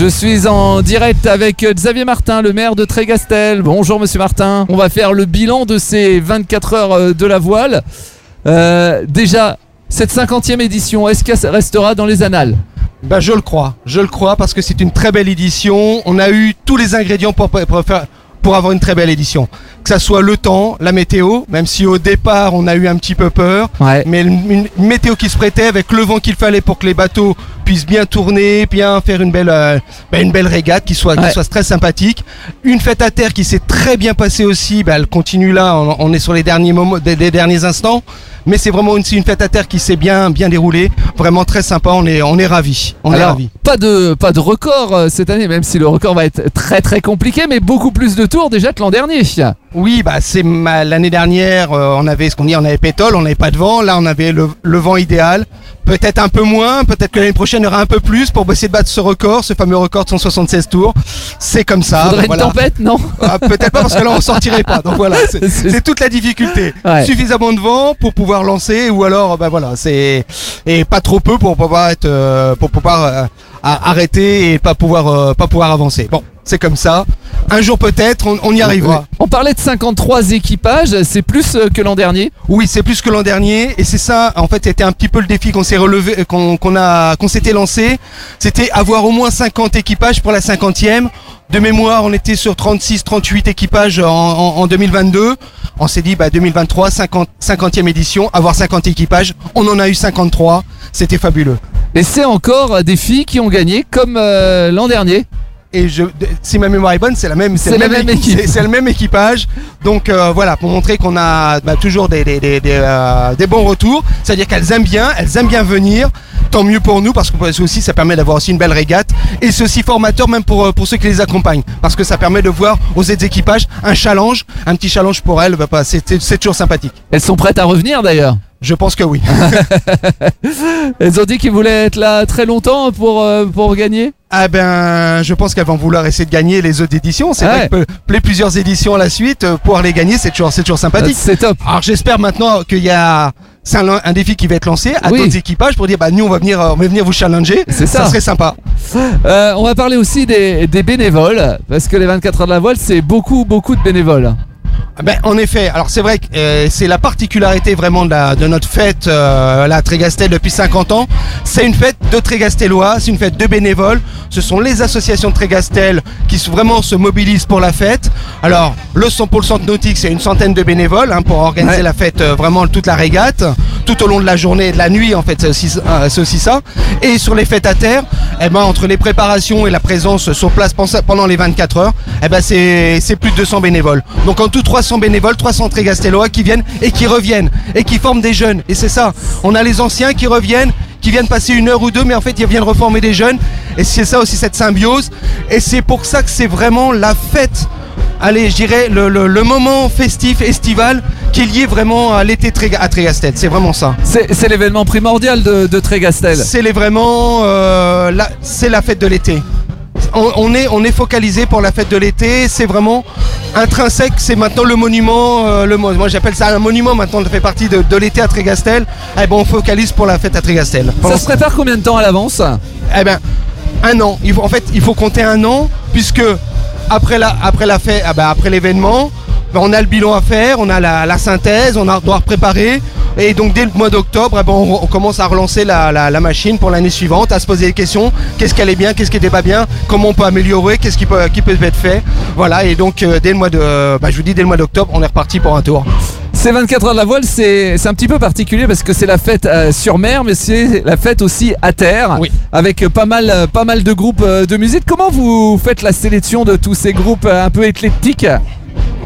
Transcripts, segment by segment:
Je suis en direct avec Xavier Martin, le maire de Trégastel. Bonjour Monsieur Martin. On va faire le bilan de ces 24 heures euh, de la voile. Euh, déjà, cette 50e édition, est-ce qu'elle restera dans les annales? Bah je le crois, je le crois parce que c'est une très belle édition. On a eu tous les ingrédients pour, pour faire pour avoir une très belle édition. Que ça soit le temps, la météo, même si au départ on a eu un petit peu peur, Ouais. mais une météo qui se prêtait avec le vent qu'il fallait pour que les bateaux puissent bien tourner, bien faire une belle, euh, bah, une belle régate qui soit, Ouais. qui soit très sympathique. Une fête à terre qui s'est très bien passée aussi, bah, elle continue là, on, on est sur les derniers moments, des, des derniers instants. Mais c'est vraiment aussi une fête à terre qui s'est bien, bien déroulée, vraiment très sympa. On est, on est ravis, on est ravis. pas de, pas de record euh, cette année, même si le record va être très très compliqué, mais beaucoup plus de tours déjà que l'an dernier. Oui, bah c'est ma- l'année dernière, euh, on avait ce qu'on dit, on avait pétole, on n'avait pas de vent. Là, on avait le, le vent idéal. Peut-être un peu moins, peut-être que l'année prochaine il y aura un peu plus pour essayer de battre ce record, ce fameux record de 176 tours. C'est comme ça. Faudrait voilà. une tempête, non Ah, peut-être pas parce que là on sortirait pas. Donc voilà, c'est toute la difficulté. Ouais. Suffisamment de vent pour pouvoir lancer, ou alors bah voilà, c'est et pas trop peu pour pouvoir être, euh, pour pouvoir euh, arrêter et pas pouvoir, euh, pas pouvoir avancer. Bon, c'est comme ça. Un jour peut-être, on, on y arrivera. On parlait de 53 équipages, c'est plus euh, que l'an dernier. Oui, c'est plus que l'an dernier et c'est ça. En fait, c'était un petit peu le défi qu'on s'est relevé, qu'on qu'on a, qu'on s'était lancé. C'était avoir au moins 50 équipages pour la 50e. De mémoire, on était sur 36, 38 équipages en, en- en 2022. On s'est dit, bah 2023, 50, 50e édition, avoir 50 équipages. On en a eu 53. C'était fabuleux. Et c'est encore des filles qui ont gagné comme euh, l'an dernier. Et je, si ma mémoire est bonne, c'est la même, C'est le la même équipe. c'est- le même équipage. Donc euh, voilà, pour montrer qu'on a bah, toujours des, des, des, des, euh, des bons retours. C'est-à-dire qu'elles aiment bien, elles aiment bien venir. Tant mieux pour nous parce que parce aussi ça permet d'avoir aussi une belle régate et c'est aussi formateur même pour, euh, pour ceux qui les accompagnent parce que ça permet de voir aux aides équipages un challenge, un petit challenge pour elles. Bah, bah, c'est toujours sympathique. Elles sont prêtes à revenir d'ailleurs. Je pense que oui. Elles ont dit qu'ils voulaient être là très longtemps pour, euh, pour gagner. Ah ben, je pense qu'elles vont vouloir essayer de gagner les autres éditions. C'est Ouais. vrai que plusieurs éditions à la suite, euh, pouvoir les gagner, c'est toujours, c'est toujours sympathique. C'est top. Alors j'espère maintenant qu'il y a c'est un, un défi qui va être lancé à Oui. d'autres équipages pour dire bah nous on va venir euh, on va venir vous challenger. C'est ça. serait sympa. Euh, on va parler aussi des, des bénévoles, parce que les 24 heures de la voile, c'est beaucoup, beaucoup de bénévoles. Ah Ben, en effet, alors c'est vrai que euh, c'est la particularité vraiment de, la- de notre fête euh, la Trégastel depuis 50 ans. C'est une fête de Trégastelois, c'est une fête de bénévoles. Ce sont les associations de Trégastel qui vraiment se mobilisent pour la fête. Alors le cent- pour le centre nautique, c'est une centaine de bénévoles hein, pour organiser Ouais. la fête euh, vraiment toute la régate, tout au long de la journée et de la nuit en fait, c'est aussi, euh, c'est aussi ça. Et sur les fêtes à terre, eh ben, entre les préparations et la présence sur place pendant les 24 heures, eh ben, c'est c'est plus de 200 bénévoles. Donc en tout 300 bénévoles, 300 Trégastellois qui viennent et qui reviennent et qui forment des jeunes. Et c'est ça, on a les anciens qui reviennent, qui viennent passer une heure ou deux, mais en fait ils viennent reformer des jeunes. Et c'est ça aussi cette symbiose. Et c'est pour ça que c'est vraiment la fête allez, je dirais le, le- le moment festif, estival, qui est lié vraiment à l'été à Trégastel. C'est vraiment ça. C'est l'événement primordial de, de Trégastel. C'est vraiment, euh, la- c'est la fête de l'été. On, on est, on est focalisé pour la fête de l'été. C'est vraiment intrinsèque. C'est maintenant le monument. euh, le, moi, j'appelle ça un monument. Maintenant, ça fait partie de, de l'été à Trégastel. Eh ben, on focalise pour la fête à Trégastel. Ça se prépare combien de temps à l'avance Eh ben, un an. Il faut, en fait, il faut compter un an, puisque après la, après la fête, ah ben, après l'événement, ben, on a le bilan à faire, on a la, la synthèse, on a, doit préparer. Et donc dès le mois d'octobre, eh ben, on, on commence à relancer la, la- la machine pour l'année suivante, à se poser des questions. Qu'est-ce qui allait bien, qu'est-ce qui n'était pas bien, comment on peut améliorer, qu'est-ce qui peut, qui peut être fait. Voilà, et donc euh, dès le mois de, bah, je vous dis dès le mois d'octobre, on est reparti pour un tour. Ces 24 heures de la voile, c'est un petit peu particulier parce que c'est la fête euh, sur mer, mais c'est la fête aussi à terre, Oui. avec pas mal, euh, pas mal de groupes euh, de musique. Comment vous faites la sélection de tous ces groupes euh, un peu éclectiques?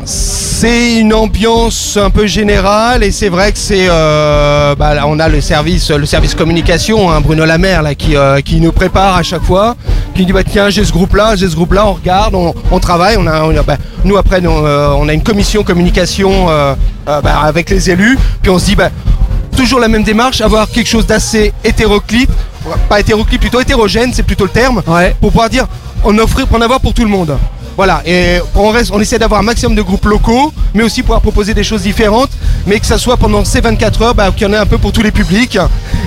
C'est une ambiance un peu générale et c'est vrai que c'est euh, bah, on a le service le service communication hein, Bruno Lamer là qui euh, qui nous prépare à chaque fois qui dit bah tiens j'ai ce groupe là j'ai ce groupe là on regarde on, on travaille on a, on a- bah, nous après nous, euh, on a une commission communication bah, avec les élus puis on se dit bah toujours la même démarche avoir quelque chose d'assez hétéroclite pas hétéroclite plutôt hétérogène c'est plutôt le terme Ouais. pour pouvoir dire on offre pour en avoir pour tout le monde. Voilà, et on, reste, on essaie d'avoir un maximum de groupes locaux, mais aussi pouvoir proposer des choses différentes, mais que ça soit pendant ces 24 heures, bah, qu'il y en ait un peu pour tous les publics.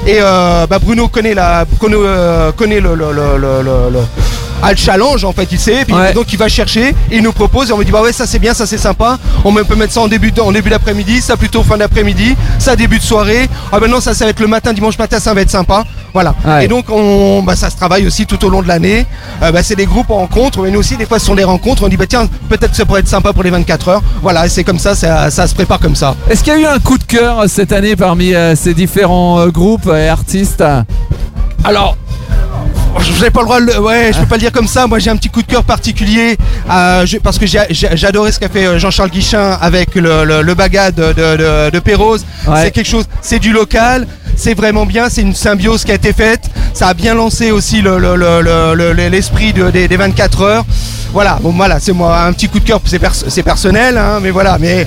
Et euh, bah, Bruno connaît, la, connaît, euh, connaît le, le, le, le- le- le- a le challenge en fait, il sait, et puis Ouais. donc il va chercher, il nous propose et on me dit bah ouais ça c'est bien, ça c'est sympa, on peut mettre ça en début de- en début d'après-midi, ça plutôt fin d'après-midi, ça début de soirée, ah ben non ça ça va être le matin, dimanche matin ça va être sympa, voilà. Ouais. Et donc on, bah, ça se travaille aussi tout au long de l'année, Euh, bah, c'est des groupes en rencontre, mais nous aussi des fois ce sont des rencontres, on dit bah tiens peut-être que ça pourrait être sympa pour les 24 heures, voilà c'est comme ça, ça, ça se prépare comme ça. Est-ce qu'il y a eu un coup de cœur cette année parmi euh, ces différents euh, groupes et artistes Alors, je n'ai pas le droit, de le- ouais, je peux pas le dire comme ça. Moi, j'ai un petit coup de cœur particulier euh, je- parce que j'ai j'ai- j'ai adoré ce qu'a fait euh, Jean-Charles Guichin avec le, le, de, de. Ouais. C'est quelque chose, c'est du local, c'est vraiment bien, c'est une symbiose qui a été faite. Ça a bien lancé aussi le- le- le- le- le- le- l'esprit de- des, des 24 heures. Voilà, bon voilà, c'est moi un petit coup de cœur, c'est pers- c'est personnel, hein, mais voilà, mais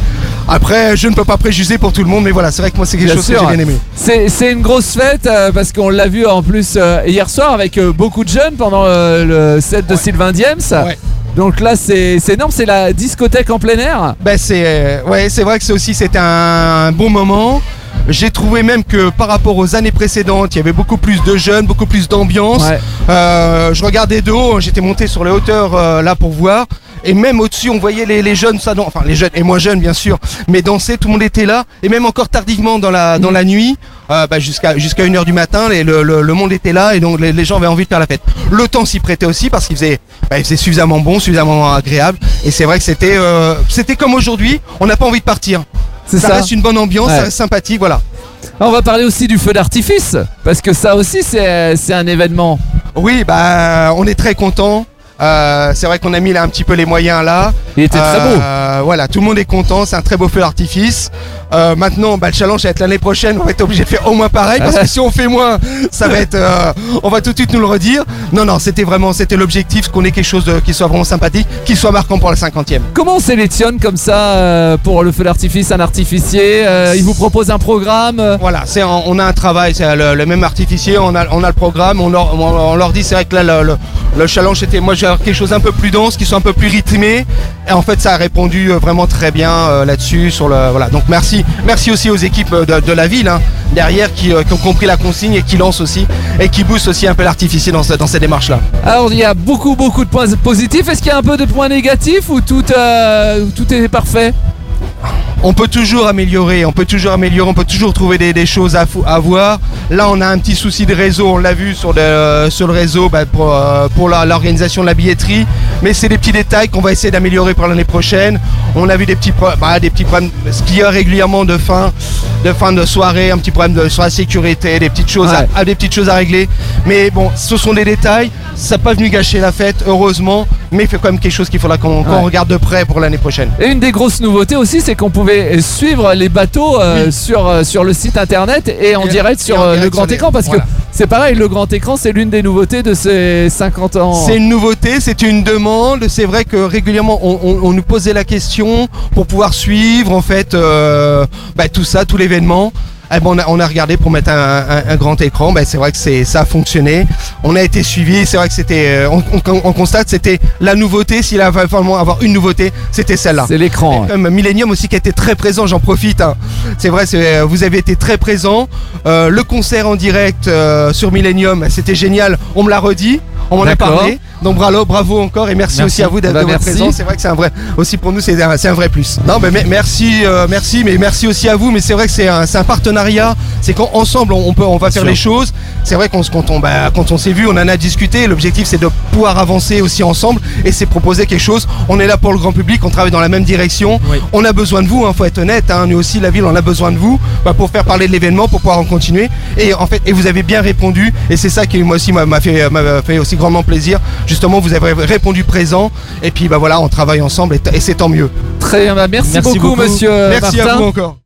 après je ne peux pas préjuger pour tout le monde, mais voilà, c'est vrai que moi c'est quelque Bien chose sûr. que j'ai bien aimé. C'est une grosse fête euh, parce qu'on l'a vu en plus euh, hier soir avec euh, beaucoup de jeunes pendant le set de Ouais. Sylvain Diems. Ouais. Donc là c'est énorme, c'est la discothèque en plein air. Ben c'est ouais, c'est vrai que c'est aussi c'était un bon moment. J'ai trouvé même que par rapport aux années précédentes, il y avait beaucoup plus de jeunes, beaucoup plus d'ambiance. Ouais. Euh, je regardais de haut, j'étais monté sur les hauteurs euh, là pour voir. Et même au-dessus, on voyait les, les jeunes, ça, dan- enfin les jeunes et moins jeunes bien sûr, mais danser, tout le monde était là. Et même encore tardivement dans la, dans la nuit, euh, bah, jusqu'à jusqu'à 1h du matin, les- le, le- le monde était là et donc les, les gens avaient envie de faire la fête. Le temps s'y prêtait aussi parce qu'il faisait, bah, il faisait suffisamment bon, suffisamment agréable. Et c'est vrai que c'était euh, c'était comme aujourd'hui, on n'a pas envie de partir. C'est Ça, ça. reste une bonne ambiance, Ouais. ça reste sympathique, voilà. Ah, On va parler aussi du feu d'artifice parce que ça aussi c'est c'est un événement. Oui, bah on est très content. Euh, c'est vrai qu'on a mis là un petit peu les moyens là. Il était très beau. Euh, Voilà, tout le monde est content, c'est un très beau feu d'artifice. Euh, maintenant, bah, le challenge va être l'année prochaine, on va être obligé de faire au moins pareil parce que si on fait moins, ça va être, on va tout de suite nous le redire. Non, non, c'était vraiment, c'était l'objectif, qu'on ait quelque chose de- qui soit vraiment sympathique, qui soit marquant pour la cinquantième. Comment on sélectionne comme ça pour le feu d'artifice un artificier Il vous propose un programme Voilà, c'est on a un travail, c'est le, le même artificier, on a, on a le programme, on leur, on, on leur dit, c'est vrai que là, le, le- le challenge était, moi, j'ai quelque chose un peu plus dense, qui soit un peu plus rythmé, et en fait, ça a répondu euh, vraiment très bien euh, là-dessus, sur le, voilà. Donc merci, merci aussi aux équipes euh, de, la ville hein, derrière qui, ont compris la consigne et qui lancent aussi et qui boostent aussi un peu l'artificier dans, dans ces démarches-là. Alors il y a beaucoup beaucoup de points positifs. Est-ce qu'il y a un peu de points négatifs ou tout, ou tout est parfait? On peut toujours améliorer, on peut toujours améliorer, on peut toujours trouver des, des choses à, voir. Là, on a un petit souci de réseau, on l'a vu sur le, sur le réseau bah, pour, euh, pour l'organisation de la billetterie. Mais c'est des petits détails qu'on va essayer d'améliorer pour l'année prochaine. On a vu des petits, bah, des petits problèmes, ce qu'il y a régulièrement de fin, de fin de soirée, un petit problème de, sur la sécurité, des petites choses, Ouais. à, à- des petites choses à régler. Mais bon, ce sont des détails. Ça n'a pas venu gâcher la fête, heureusement. Mais il fait quand même quelque chose qu'il faudra qu'on qu'on Ouais. regarde de près pour l'année prochaine. Et une des grosses nouveautés aussi, c'est qu'on pouvait suivre les bateaux euh, sur, euh, sur le site internet et en Et- direct et sur en euh, le grand les- écran parce voilà. que c'est pareil, le grand écran c'est l'une des nouveautés de ces 50 ans. C'est une nouveauté, c'est une demande. C'est vrai que régulièrement on, on- on nous posait la question pour pouvoir suivre en fait euh, bah, tout ça, tout l'événement. Eh ben, on, a, on a regardé pour mettre un, un- un grand écran. Ben, c'est vrai que c'est ça a fonctionné. On a été suivi. C'est vrai que c'était. euh, on, on- on constate c'était la nouveauté. S'il a vraiment avoir une nouveauté, c'était celle-là. C'est l'écran. ouais. Comme Millennium aussi qui a été très présent, j'en profite. hein. C'est vrai, c'est- euh, vous avez été très présent. Euh, le concert en direct euh, sur Millennium, c'était génial. On me l'a redit, on m'en a parlé. Donc bravo, bravo encore et merci, Merci. aussi à vous d'être Bah, présence. C'est vrai que c'est un vrai, aussi pour nous, c'est un, vrai plus. Non, mais me- merci, euh, merci, mais merci aussi à vous. Mais c'est vrai que c'est un, partenariat. C'est qu'ensemble, on, on peut, on va faire sûr. les choses. C'est vrai qu'on se- quand on, bah, quand on s'est vu, on en a discuté. L'objectif, c'est de pouvoir avancer aussi ensemble et c'est proposer quelque chose. On est là pour le grand public, on travaille dans la même direction. Oui. On a besoin de vous, hein, faut être honnête. Hein, nous aussi, la ville, on a besoin de vous bah, pour faire parler de l'événement, pour pouvoir en continuer. Et en fait, et vous avez bien répondu. Et c'est ça qui moi aussi m'a fait, m'a fait aussi grandement plaisir. Justement, vous avez répondu présent. Et puis bah voilà, on travaille ensemble et, c'est tant mieux. Très bien, bah, merci, Merci beaucoup, beaucoup. monsieur Merci Martin. à vous encore.